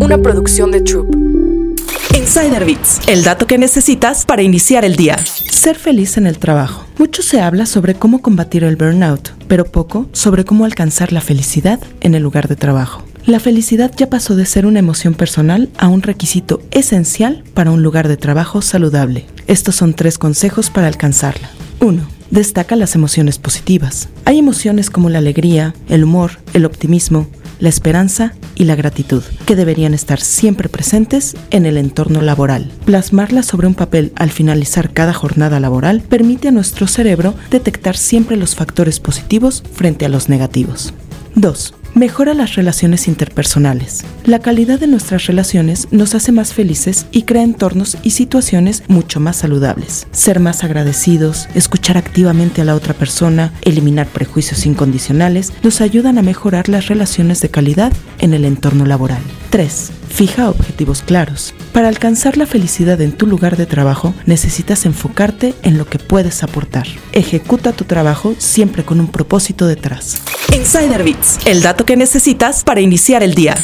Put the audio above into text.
una producción de Troop. Insider Bits, el dato que necesitas para iniciar el día. Ser feliz en el trabajo. Mucho se habla sobre cómo combatir el burnout, pero poco sobre cómo alcanzar la felicidad en el lugar de trabajo. La felicidad ya pasó de ser una emoción personal a un requisito esencial para un lugar de trabajo saludable. Estos son tres consejos para alcanzarla. 1 destaca las emociones positivas. Hay emociones como la alegría, el humor, el optimismo, la esperanza y la gratitud, que deberían estar siempre presentes en el entorno laboral. Plasmarlas sobre un papel al finalizar cada jornada laboral permite a nuestro cerebro detectar siempre los factores positivos frente a los negativos. 2 mejora las relaciones interpersonales. La calidad de nuestras relaciones nos hace más felices y crea entornos y situaciones mucho más saludables. Ser más agradecidos, escuchar activamente a la otra persona, eliminar prejuicios incondicionales, nos ayudan a mejorar las relaciones de calidad en el entorno laboral. 3. Fija objetivos Para alcanzar la felicidad en tu lugar de trabajo, necesitas enfocarte en lo que puedes aportar. Ejecuta tu trabajo siempre con un propósito detrás. Insider Bits, el dato que necesitas para iniciar el día.